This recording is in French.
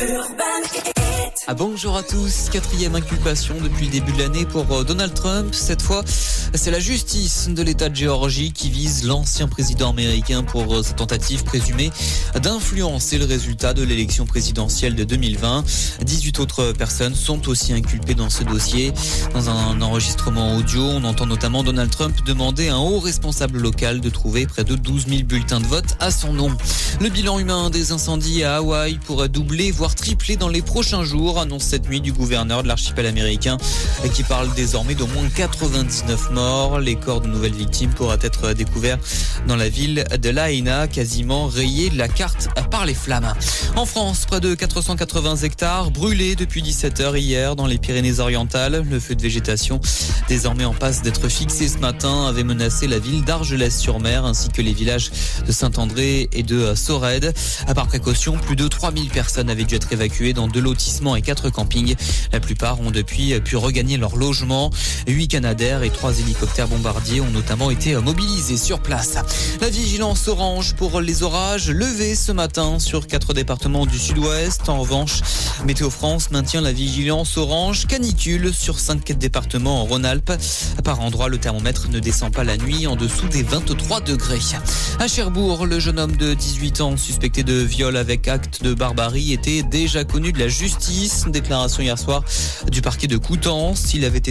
Urban. Ah, bonjour à tous. Quatrième inculpation depuis le début de l'année pour euh, Donald Trump. Cette fois, c'est la justice de l'État de Géorgie qui vise l'ancien président américain pour euh, sa tentative présumée d'influencer le résultat de l'élection présidentielle de 2020. 18 autres personnes sont aussi inculpées dans ce dossier. Dans un enregistrement audio, on entend notamment Donald Trump demander à un haut responsable local de trouver près de 12 000 bulletins de vote à son nom. Le bilan humain des incendies à Hawaï pourrait doubler, voire tripler dans les prochains jours, annonce cette nuit du gouverneur de l'archipel américain qui parle désormais d'au moins 99 morts. Les corps de nouvelles victimes pourraient être découverts dans la ville de Lahaina, quasiment rayée de la carte par les flammes. En France, près de 480 hectares brûlés depuis 17 heures hier dans les Pyrénées-Orientales. Le feu de végétation, désormais en passe d'être fixé ce matin, avait menacé la ville d'Argelès-sur-Mer ainsi que les villages de Saint-André et de Sorède. À part précaution, plus de 3000 personnes avaient dû être évacuées dans deux lotissements quatre campings. La plupart ont depuis pu regagner leur logement. Huit Canadaires et trois hélicoptères bombardiers ont notamment été mobilisés sur place. La vigilance orange pour les orages levée ce matin sur quatre départements du sud-ouest. En revanche, Météo France maintient la vigilance orange canicule sur cinq départements en Rhône-Alpes. Par endroit, le thermomètre ne descend pas la nuit en dessous des 23 degrés. À Cherbourg, le jeune homme de 18 ans suspecté de viol avec acte de barbarie était déjà connu de la justice. Déclaration hier soir du parquet de Coutances. Il avait été